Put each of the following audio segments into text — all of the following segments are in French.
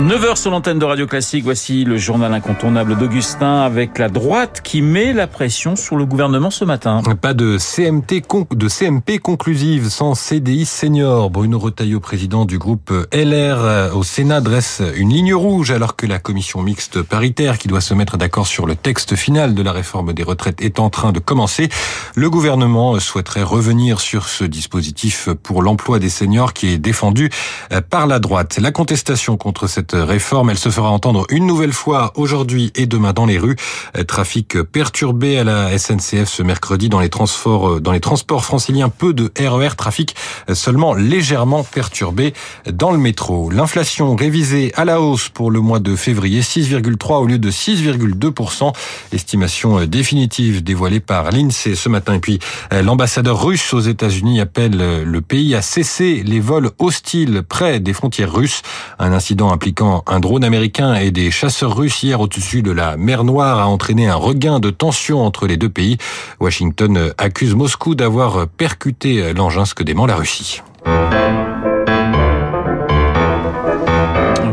9h sur l'antenne de Radio Classique, voici le journal incontournable d'Augustin avec la droite qui met la pression sur le gouvernement ce matin. Pas de CMT de CMP conclusive sans CDI senior. Bruno Retailleau, président du groupe LR au Sénat, dresse une ligne rouge alors que la commission mixte paritaire qui doit se mettre d'accord sur le texte final de la réforme des retraites est en train de commencer. Le gouvernement souhaiterait revenir sur ce dispositif pour l'emploi des seniors qui est défendu par la droite. La contestation contre cette réforme. Elle se fera entendre une nouvelle fois aujourd'hui et demain dans les rues. Trafic perturbé à la SNCF ce mercredi dans les transports, dans les transports franciliens. Peu de RER. E trafic seulement légèrement perturbé dans le métro. L'inflation révisée à la hausse pour le mois de février. 6,3 au lieu de 6,2%. Estimation définitive dévoilée par l'INSEE ce matin. Et puis, l'ambassadeur russe aux États-Unis appelle le pays à cesser les vols hostiles près des frontières russes. Un incident impliquant un drone américain et des chasseurs russes hier au-dessus de la mer Noire a entraîné un regain de tension entre les deux pays. Washington accuse Moscou d'avoir percuté l'engin scudément la Russie.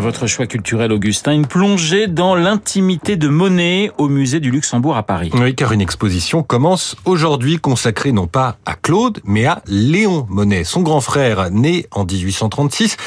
Votre choix culturel, Augustin, une plongée dans l'intimité de Monet au musée du Luxembourg à Paris. Oui, car une exposition commence aujourd'hui consacrée non pas à Claude, mais à Léon Monet, son grand frère, né en 1836,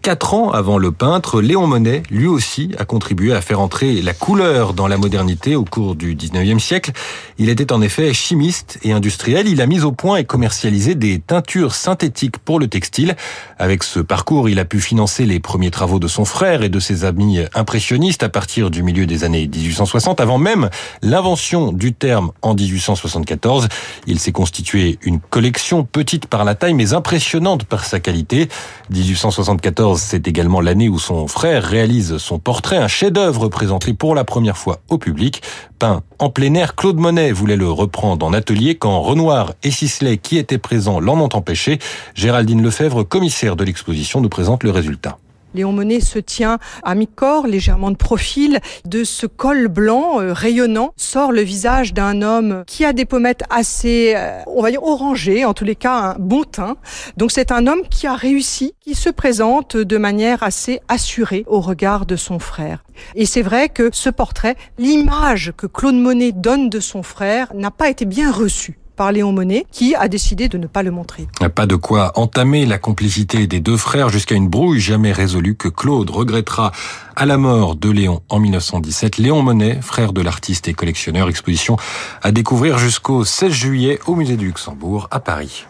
quatre ans avant le peintre. Léon Monet, lui aussi, a contribué à faire entrer la couleur dans la modernité au cours du 19e siècle. Il était en effet chimiste et industriel. Il a mis au point et commercialisé des teintures synthétiques pour le textile. Avec ce parcours, il a pu financer les premiers travaux de son frère frère et de ses amis impressionnistes à partir du milieu des années 1860, avant même l'invention du terme en 1874. Il s'est constitué une collection petite par la taille mais impressionnante par sa qualité. 1874, c'est également l'année où son frère réalise son portrait, un chef-d'œuvre présenté pour la première fois au public. Peint en plein air, Claude Monet voulait le reprendre en atelier quand Renoir et Sisley, qui étaient présents, l'en ont empêché. Géraldine Lefebvre, commissaire de l'exposition, nous présente le résultat. Léon Monet se tient à mi-corps, légèrement de profil. De ce col blanc euh, rayonnant sort le visage d'un homme qui a des pommettes assez, euh, on va dire, orangées, en tous les cas un bon teint. Donc c'est un homme qui a réussi, qui se présente de manière assez assurée au regard de son frère. Et c'est vrai que ce portrait, l'image que Claude Monet donne de son frère n'a pas été bien reçue par Léon Monnet, qui a décidé de ne pas le montrer. Pas de quoi entamer la complicité des deux frères jusqu'à une brouille jamais résolue que Claude regrettera à la mort de Léon en 1917. Léon Monnet, frère de l'artiste et collectionneur, exposition à découvrir jusqu'au 16 juillet au musée du Luxembourg à Paris.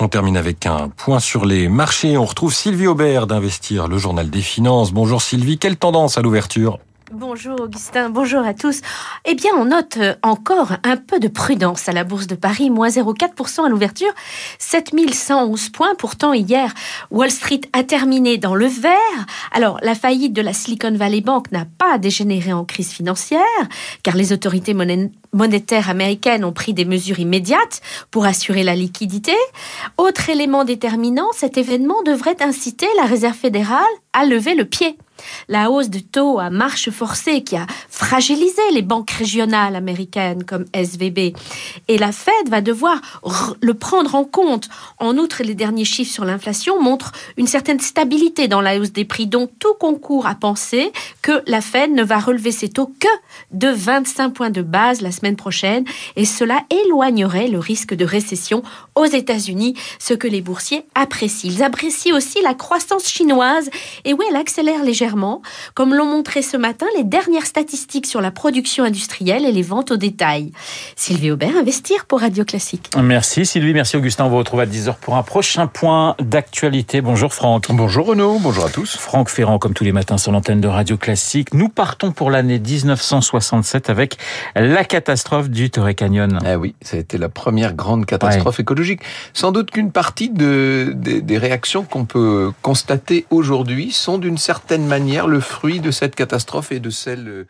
On termine avec un point sur les marchés. On retrouve Sylvie Aubert d'Investir, le journal des finances. Bonjour Sylvie, quelle tendance à l'ouverture? Bonjour Augustin, bonjour à tous. Eh bien, on note euh, encore un peu de prudence à la Bourse de Paris, moins 0,4% à l'ouverture, 7111 points. Pourtant, hier, Wall Street a terminé dans le vert. Alors, la faillite de la Silicon Valley Bank n'a pas dégénéré en crise financière, car les autorités monétaires américaines ont pris des mesures immédiates pour assurer la liquidité. Autre élément déterminant, cet événement devrait inciter la Réserve fédérale à lever le pied. La hausse de taux à marche forcée qui a fragilisé les banques régionales américaines comme SVB. Et la Fed va devoir le prendre en compte. En outre, les derniers chiffres sur l'inflation montrent une certaine stabilité dans la hausse des prix, dont tout concourt à penser que la Fed ne va relever ses taux que de 25 points de base la semaine prochaine. Et cela éloignerait le risque de récession aux États-Unis, ce que les boursiers apprécient. Ils apprécient aussi la croissance chinoise. Et oui, elle accélère légèrement comme l'ont montré ce matin les dernières statistiques sur la production industrielle et les ventes au détail. Sylvie Aubert, Investir pour Radio Classique. Merci Sylvie, merci Augustin. On vous retrouve à 10h pour un prochain point d'actualité. Bonjour Franck. Bonjour Renaud, bonjour à tous. Franck Ferrand, comme tous les matins sur l'antenne de Radio Classique. Nous partons pour l'année 1967 avec la catastrophe du Torrey Canyon. Eh oui, ça a été la première grande catastrophe écologique. Sans doute qu'une partie de, des réactions qu'on peut constater aujourd'hui sont d'une certaine manière le fruit de cette catastrophe et de celle